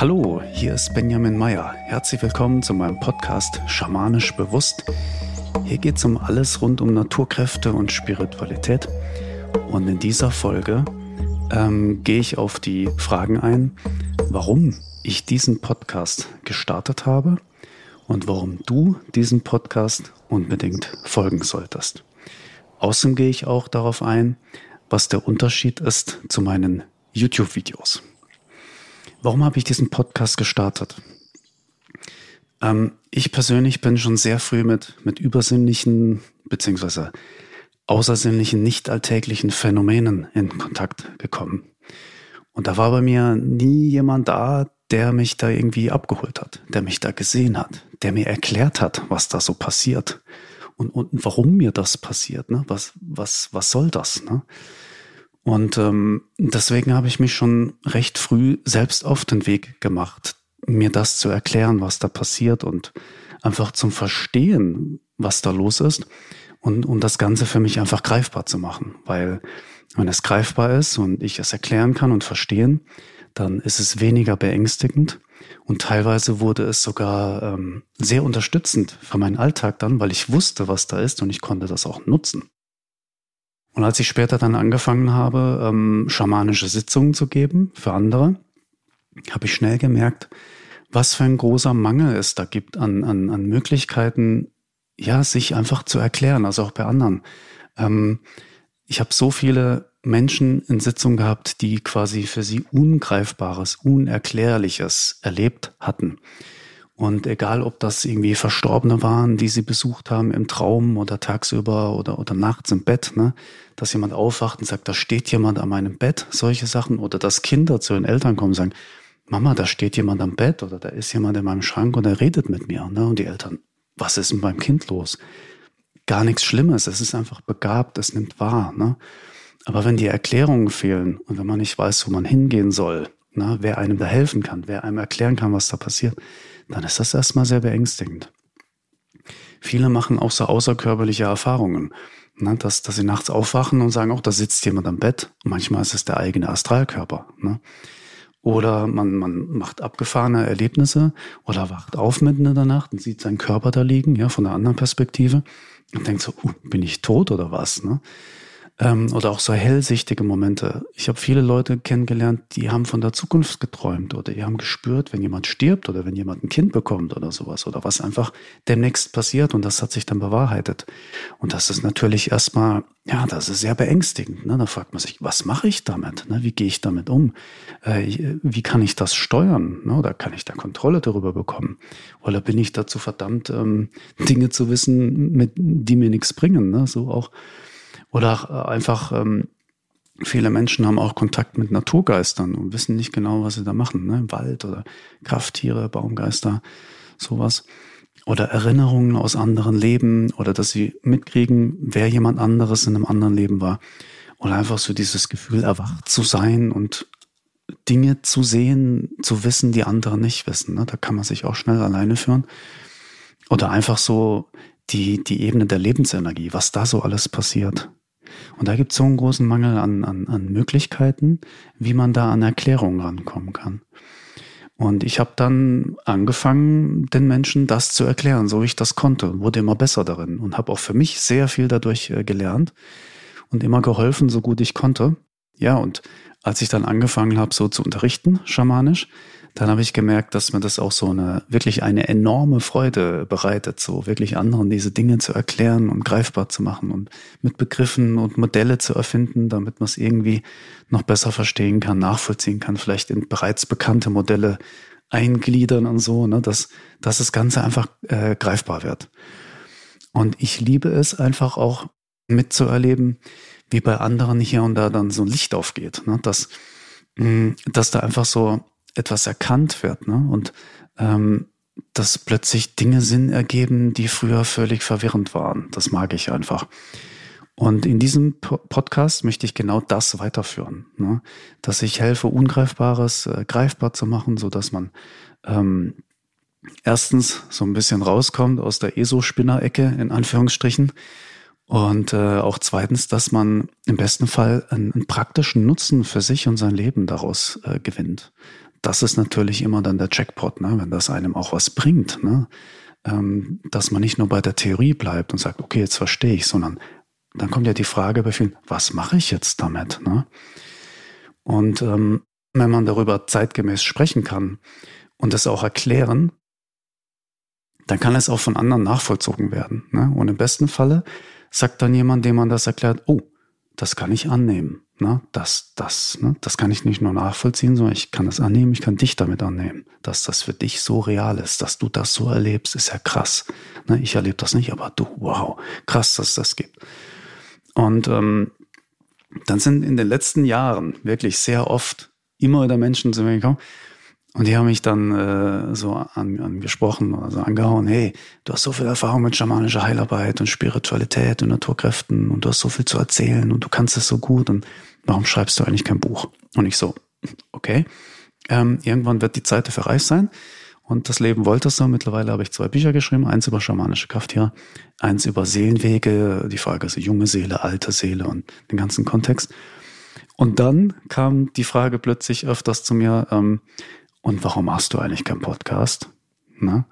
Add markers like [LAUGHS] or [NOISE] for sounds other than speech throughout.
Hallo, hier ist Benjamin Meyer. Herzlich willkommen zu meinem Podcast Schamanisch Bewusst. Hier geht es um alles rund um Naturkräfte und Spiritualität. Und in dieser Folge ähm, gehe ich auf die Fragen ein, warum ich diesen Podcast gestartet habe und warum du diesem Podcast unbedingt folgen solltest. Außerdem gehe ich auch darauf ein, was der Unterschied ist zu meinen YouTube-Videos. Warum habe ich diesen Podcast gestartet? Ähm, ich persönlich bin schon sehr früh mit, mit übersinnlichen beziehungsweise außersinnlichen, nicht alltäglichen Phänomenen in Kontakt gekommen. Und da war bei mir nie jemand da, der mich da irgendwie abgeholt hat, der mich da gesehen hat, der mir erklärt hat, was da so passiert und, und warum mir das passiert. Ne? Was, was, was soll das? Ne? Und ähm, deswegen habe ich mich schon recht früh selbst auf den Weg gemacht, mir das zu erklären, was da passiert und einfach zum Verstehen, was da los ist und, und das Ganze für mich einfach greifbar zu machen. Weil wenn es greifbar ist und ich es erklären kann und verstehen, dann ist es weniger beängstigend und teilweise wurde es sogar ähm, sehr unterstützend für meinen Alltag dann, weil ich wusste, was da ist und ich konnte das auch nutzen. Und als ich später dann angefangen habe, ähm, schamanische Sitzungen zu geben für andere, habe ich schnell gemerkt, was für ein großer Mangel es da gibt an, an, an Möglichkeiten, ja, sich einfach zu erklären, also auch bei anderen. Ähm, ich habe so viele Menschen in Sitzungen gehabt, die quasi für sie Ungreifbares, Unerklärliches erlebt hatten. Und egal, ob das irgendwie Verstorbene waren, die sie besucht haben im Traum oder tagsüber oder, oder nachts im Bett, ne, dass jemand aufwacht und sagt, da steht jemand an meinem Bett, solche Sachen, oder dass Kinder zu ihren Eltern kommen und sagen, Mama, da steht jemand am Bett oder da ist jemand in meinem Schrank und er redet mit mir. Ne? Und die Eltern, was ist mit meinem Kind los? Gar nichts Schlimmes, es ist einfach begabt, es nimmt wahr. Ne? Aber wenn die Erklärungen fehlen und wenn man nicht weiß, wo man hingehen soll, ne, wer einem da helfen kann, wer einem erklären kann, was da passiert, dann ist das erstmal sehr beängstigend. Viele machen auch so außerkörperliche Erfahrungen, ne, dass, dass sie nachts aufwachen und sagen, auch da sitzt jemand am Bett. manchmal ist es der eigene Astralkörper. Ne? Oder man, man macht abgefahrene Erlebnisse oder wacht auf mitten in der Nacht und sieht seinen Körper da liegen, ja, von einer anderen Perspektive und denkt so, uh, bin ich tot oder was? Ne? Ähm, oder auch so hellsichtige Momente. Ich habe viele Leute kennengelernt, die haben von der Zukunft geträumt oder die haben gespürt, wenn jemand stirbt oder wenn jemand ein Kind bekommt oder sowas oder was einfach demnächst passiert und das hat sich dann bewahrheitet. Und das ist natürlich erstmal, ja, das ist sehr beängstigend. Ne? Da fragt man sich, was mache ich damit? Ne? Wie gehe ich damit um? Äh, wie kann ich das steuern? Ne? Oder kann ich da Kontrolle darüber bekommen? Oder bin ich dazu verdammt, ähm, Dinge zu wissen, mit, die mir nichts bringen? Ne? So auch oder äh, einfach, ähm, viele Menschen haben auch Kontakt mit Naturgeistern und wissen nicht genau, was sie da machen. Ne? Wald oder Krafttiere, Baumgeister, sowas. Oder Erinnerungen aus anderen Leben oder dass sie mitkriegen, wer jemand anderes in einem anderen Leben war. Oder einfach so dieses Gefühl, erwacht zu sein und Dinge zu sehen, zu wissen, die andere nicht wissen. Ne? Da kann man sich auch schnell alleine führen. Oder einfach so die, die Ebene der Lebensenergie, was da so alles passiert. Und da gibt es so einen großen Mangel an, an, an Möglichkeiten, wie man da an Erklärungen rankommen kann. Und ich habe dann angefangen, den Menschen das zu erklären, so wie ich das konnte, wurde immer besser darin und habe auch für mich sehr viel dadurch äh, gelernt und immer geholfen, so gut ich konnte. Ja, und als ich dann angefangen habe, so zu unterrichten, schamanisch, dann habe ich gemerkt, dass mir das auch so eine, wirklich eine enorme Freude bereitet, so wirklich anderen diese Dinge zu erklären und greifbar zu machen und mit Begriffen und Modelle zu erfinden, damit man es irgendwie noch besser verstehen kann, nachvollziehen kann, vielleicht in bereits bekannte Modelle eingliedern und so, ne, dass, dass das Ganze einfach äh, greifbar wird. Und ich liebe es einfach auch mitzuerleben, wie bei anderen hier und da dann so ein Licht aufgeht, ne, dass, mh, mm, dass da einfach so etwas erkannt wird ne? und ähm, dass plötzlich Dinge Sinn ergeben, die früher völlig verwirrend waren. Das mag ich einfach. Und in diesem Podcast möchte ich genau das weiterführen, ne? dass ich helfe, Ungreifbares äh, greifbar zu machen, so dass man ähm, erstens so ein bisschen rauskommt aus der ESO-Spinnerecke in Anführungsstrichen und äh, auch zweitens, dass man im besten Fall einen, einen praktischen Nutzen für sich und sein Leben daraus äh, gewinnt das ist natürlich immer dann der Jackpot, ne? wenn das einem auch was bringt. Ne? Ähm, dass man nicht nur bei der Theorie bleibt und sagt, okay, jetzt verstehe ich, sondern dann kommt ja die Frage bei vielen, was mache ich jetzt damit? Ne? Und ähm, wenn man darüber zeitgemäß sprechen kann und es auch erklären, dann kann es auch von anderen nachvollzogen werden. Ne? Und im besten Falle sagt dann jemand, dem man das erklärt, oh, das kann ich annehmen. Ne? Das, das, ne? das kann ich nicht nur nachvollziehen, sondern ich kann es annehmen, ich kann dich damit annehmen. Dass das für dich so real ist, dass du das so erlebst, ist ja krass. Ne? Ich erlebe das nicht, aber du, wow, krass, dass es das gibt. Und ähm, dann sind in den letzten Jahren wirklich sehr oft immer wieder Menschen zu mir gekommen, und die haben mich dann äh, so an, angesprochen, also angehauen, hey, du hast so viel Erfahrung mit schamanischer Heilarbeit und Spiritualität und Naturkräften und du hast so viel zu erzählen und du kannst es so gut und warum schreibst du eigentlich kein Buch? Und ich so, okay, ähm, irgendwann wird die Zeit dafür reif sein und das Leben wollte es so. Mittlerweile habe ich zwei Bücher geschrieben, eins über schamanische Krafttiere, eins über Seelenwege, die Frage ist junge Seele, alte Seele und den ganzen Kontext. Und dann kam die Frage plötzlich öfters zu mir, ähm, und warum machst du eigentlich keinen Podcast? Ne?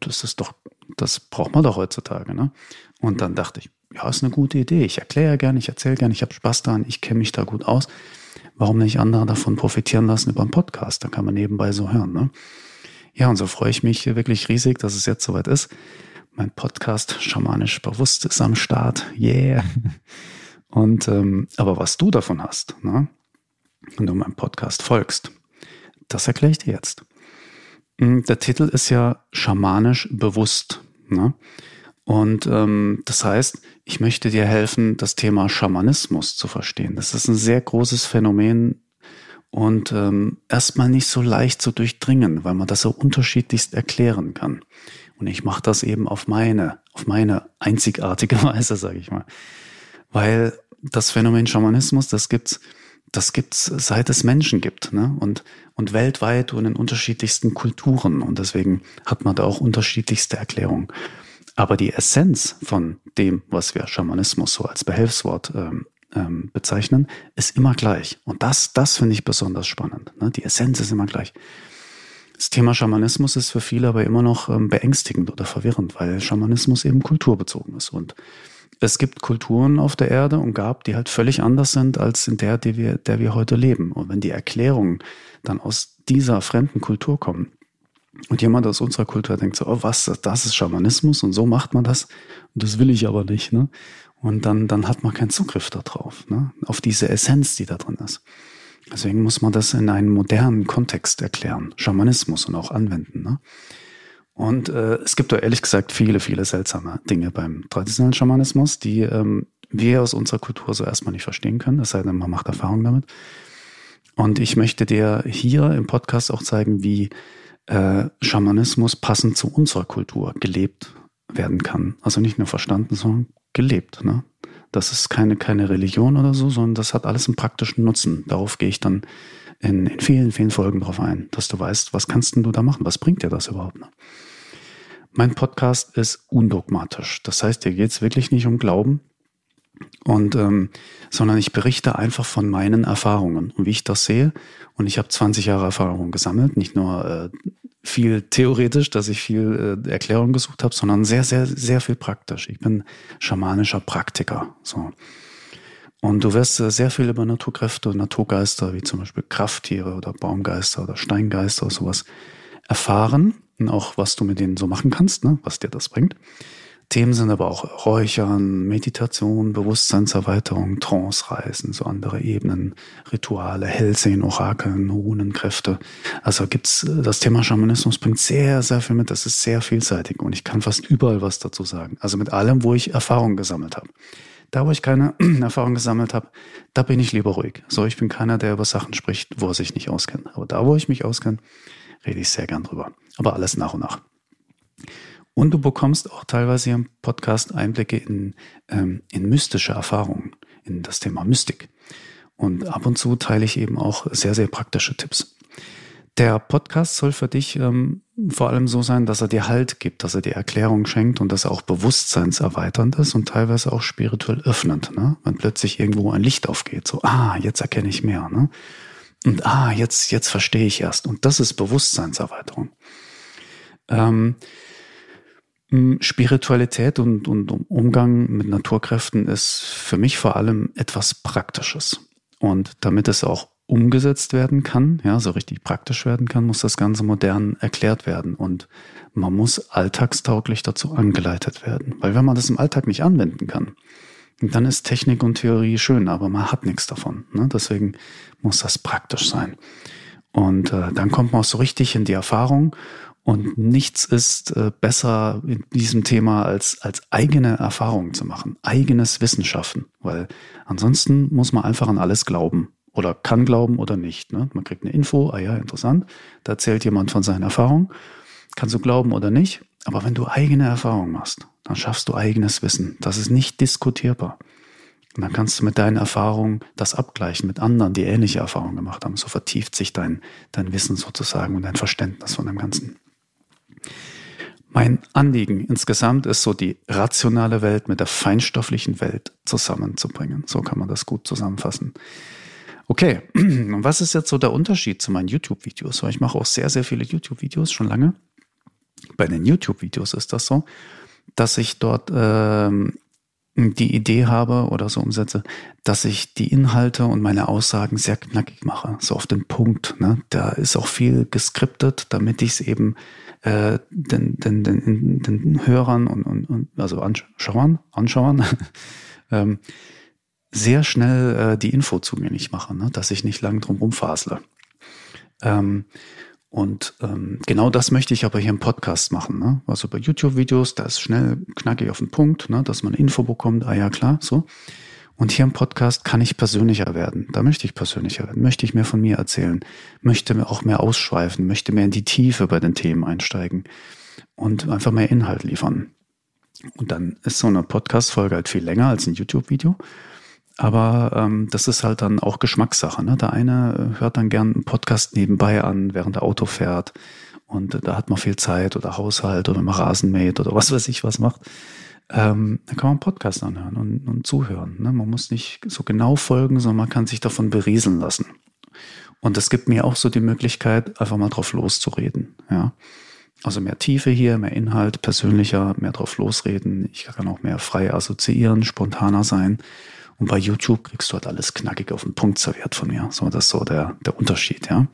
Das ist doch, das braucht man doch heutzutage. Ne? Und dann dachte ich, ja, ist eine gute Idee. Ich erkläre gerne, ich erzähle gerne, ich habe Spaß daran, ich kenne mich da gut aus. Warum nicht andere davon profitieren lassen über einen Podcast? Da kann man nebenbei so hören. Ne? Ja, und so freue ich mich wirklich riesig, dass es jetzt soweit ist. Mein Podcast Schamanisch Bewusst ist am Start. Yeah. [LAUGHS] Und ähm, aber was du davon hast, ne? wenn du meinem Podcast folgst, das erkläre ich dir jetzt. Hm, der Titel ist ja schamanisch bewusst. Ne? Und ähm, das heißt, ich möchte dir helfen, das Thema Schamanismus zu verstehen. Das ist ein sehr großes Phänomen und ähm, erstmal nicht so leicht zu durchdringen, weil man das so unterschiedlichst erklären kann. Und ich mache das eben auf meine, auf meine einzigartige [LAUGHS] Weise, sage ich mal. Weil das Phänomen Schamanismus, das gibt's das gibt's seit es Menschen gibt, ne? Und, und weltweit und in unterschiedlichsten Kulturen. Und deswegen hat man da auch unterschiedlichste Erklärungen. Aber die Essenz von dem, was wir Schamanismus so als Behelfswort ähm, ähm, bezeichnen, ist immer gleich. Und das, das finde ich besonders spannend. Ne? Die Essenz ist immer gleich. Das Thema Schamanismus ist für viele aber immer noch ähm, beängstigend oder verwirrend, weil Schamanismus eben kulturbezogen ist. Und es gibt Kulturen auf der Erde und gab, die halt völlig anders sind als in der, die wir, der wir heute leben. Und wenn die Erklärungen dann aus dieser fremden Kultur kommen und jemand aus unserer Kultur denkt so, oh was, das ist Schamanismus und so macht man das, und das will ich aber nicht, ne? Und dann, dann hat man keinen Zugriff darauf, ne? Auf diese Essenz, die da drin ist. Deswegen muss man das in einen modernen Kontext erklären, Schamanismus und auch anwenden, ne? Und äh, es gibt da ehrlich gesagt viele, viele seltsame Dinge beim traditionellen Schamanismus, die ähm, wir aus unserer Kultur so erstmal nicht verstehen können, es sei denn, man macht Erfahrung damit. Und ich möchte dir hier im Podcast auch zeigen, wie äh, Schamanismus passend zu unserer Kultur gelebt werden kann. Also nicht nur verstanden, sondern gelebt. Ne? Das ist keine, keine Religion oder so, sondern das hat alles einen praktischen Nutzen. Darauf gehe ich dann in, in vielen, vielen Folgen drauf ein, dass du weißt, was kannst denn du da machen? Was bringt dir das überhaupt? Ne? Mein Podcast ist undogmatisch. Das heißt, hier geht es wirklich nicht um Glauben, und ähm, sondern ich berichte einfach von meinen Erfahrungen und wie ich das sehe. Und ich habe 20 Jahre Erfahrung gesammelt, nicht nur äh, viel theoretisch, dass ich viel äh, Erklärung gesucht habe, sondern sehr, sehr, sehr viel praktisch. Ich bin schamanischer Praktiker. So. Und du wirst sehr viel über Naturkräfte und Naturgeister, wie zum Beispiel Krafttiere oder Baumgeister oder Steingeister oder sowas erfahren. Und auch was du mit denen so machen kannst, ne? was dir das bringt. Themen sind aber auch Räuchern, Meditation, Bewusstseinserweiterung, Trance-Reisen, so andere Ebenen, Rituale, Hellsehen, Orakeln, Runenkräfte. Also gibt's, das Thema Schamanismus bringt sehr, sehr viel mit. Das ist sehr vielseitig und ich kann fast überall was dazu sagen. Also mit allem, wo ich Erfahrung gesammelt habe. Da, wo ich keine [CLEARS THROAT] Erfahrung gesammelt habe, da bin ich lieber ruhig. So, ich bin keiner, der über Sachen spricht, wo er sich nicht auskennt. Aber da, wo ich mich auskenne, rede ich sehr gern drüber. Aber alles nach und nach. Und du bekommst auch teilweise im Podcast Einblicke in, ähm, in mystische Erfahrungen, in das Thema Mystik. Und ab und zu teile ich eben auch sehr, sehr praktische Tipps. Der Podcast soll für dich ähm, vor allem so sein, dass er dir Halt gibt, dass er dir Erklärung schenkt und dass er auch bewusstseinserweiternd ist und teilweise auch spirituell öffnend. Ne? Wenn plötzlich irgendwo ein Licht aufgeht, so, ah, jetzt erkenne ich mehr. Ne? Und ah, jetzt, jetzt verstehe ich erst. Und das ist Bewusstseinserweiterung. Ähm, Spiritualität und, und Umgang mit Naturkräften ist für mich vor allem etwas Praktisches. Und damit es auch umgesetzt werden kann, ja, so richtig praktisch werden kann, muss das Ganze modern erklärt werden. Und man muss alltagstauglich dazu angeleitet werden. Weil wenn man das im Alltag nicht anwenden kann, dann ist Technik und Theorie schön, aber man hat nichts davon. Ne? Deswegen muss das praktisch sein. Und äh, dann kommt man auch so richtig in die Erfahrung. Und nichts ist äh, besser in diesem Thema als, als eigene Erfahrungen zu machen, eigenes Wissen schaffen. Weil ansonsten muss man einfach an alles glauben oder kann glauben oder nicht. Ne? Man kriegt eine Info, ah ja, interessant, da erzählt jemand von seinen Erfahrungen. Kannst du glauben oder nicht, aber wenn du eigene Erfahrungen machst, dann schaffst du eigenes Wissen. Das ist nicht diskutierbar. Und dann kannst du mit deinen Erfahrungen das abgleichen mit anderen, die ähnliche Erfahrungen gemacht haben. So vertieft sich dein, dein Wissen sozusagen und dein Verständnis von dem Ganzen. Mein Anliegen insgesamt ist so die rationale Welt mit der feinstofflichen Welt zusammenzubringen. So kann man das gut zusammenfassen. Okay, [CLEARS THROAT] und was ist jetzt so der Unterschied zu meinen YouTube-Videos? Weil ich mache auch sehr, sehr viele YouTube-Videos schon lange. Bei den YouTube-Videos ist das so, dass ich dort ähm, die Idee habe oder so umsetze, dass ich die Inhalte und meine Aussagen sehr knackig mache, so auf den Punkt. Ne? Da ist auch viel geskriptet, damit ich es eben äh, den, den, den, den Hörern und, und, und also Anschauern, Anschauern [LAUGHS] ähm, sehr schnell äh, die Info zugänglich mache, ne? dass ich nicht lang drum rumfasle. Ähm, und ähm, genau das möchte ich aber hier im Podcast machen. Ne? Also bei YouTube-Videos, da ist schnell knackig auf den Punkt, ne? dass man Info bekommt, ah ja klar, so. Und hier im Podcast kann ich persönlicher werden. Da möchte ich persönlicher werden, möchte ich mehr von mir erzählen, möchte mir auch mehr ausschweifen, möchte mehr in die Tiefe bei den Themen einsteigen und einfach mehr Inhalt liefern. Und dann ist so eine Podcast-Folge halt viel länger als ein YouTube-Video. Aber ähm, das ist halt dann auch Geschmackssache. Ne? Der eine hört dann gern einen Podcast nebenbei an, während der Auto fährt. Und äh, da hat man viel Zeit oder Haushalt oder mal Rasen mäht oder was weiß ich was macht. Ähm, dann kann man einen Podcast anhören und, und zuhören. Ne? Man muss nicht so genau folgen, sondern man kann sich davon berieseln lassen. Und das gibt mir auch so die Möglichkeit, einfach mal drauf loszureden. Ja. Also mehr Tiefe hier, mehr Inhalt, persönlicher, mehr drauf losreden. Ich kann auch mehr frei assoziieren, spontaner sein. Und bei YouTube kriegst du halt alles knackig auf den Punkt serviert von mir. So, das ist so der, der Unterschied, ja.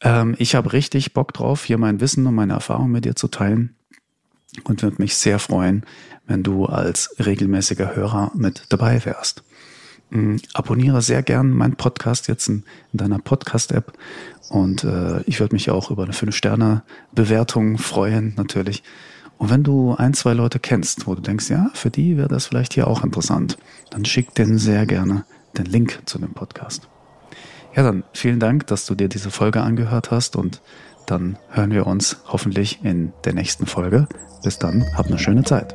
Ähm, ich habe richtig Bock drauf, hier mein Wissen und meine Erfahrung mit dir zu teilen und würde mich sehr freuen, wenn du als regelmäßiger Hörer mit dabei wärst. Ähm, abonniere sehr gern meinen Podcast jetzt in, in deiner Podcast-App und äh, ich würde mich auch über eine 5-Sterne-Bewertung freuen, natürlich. Und wenn du ein, zwei Leute kennst, wo du denkst, ja, für die wäre das vielleicht hier auch interessant, dann schick denen sehr gerne den Link zu dem Podcast. Ja, dann vielen Dank, dass du dir diese Folge angehört hast und dann hören wir uns hoffentlich in der nächsten Folge. Bis dann, hab eine schöne Zeit.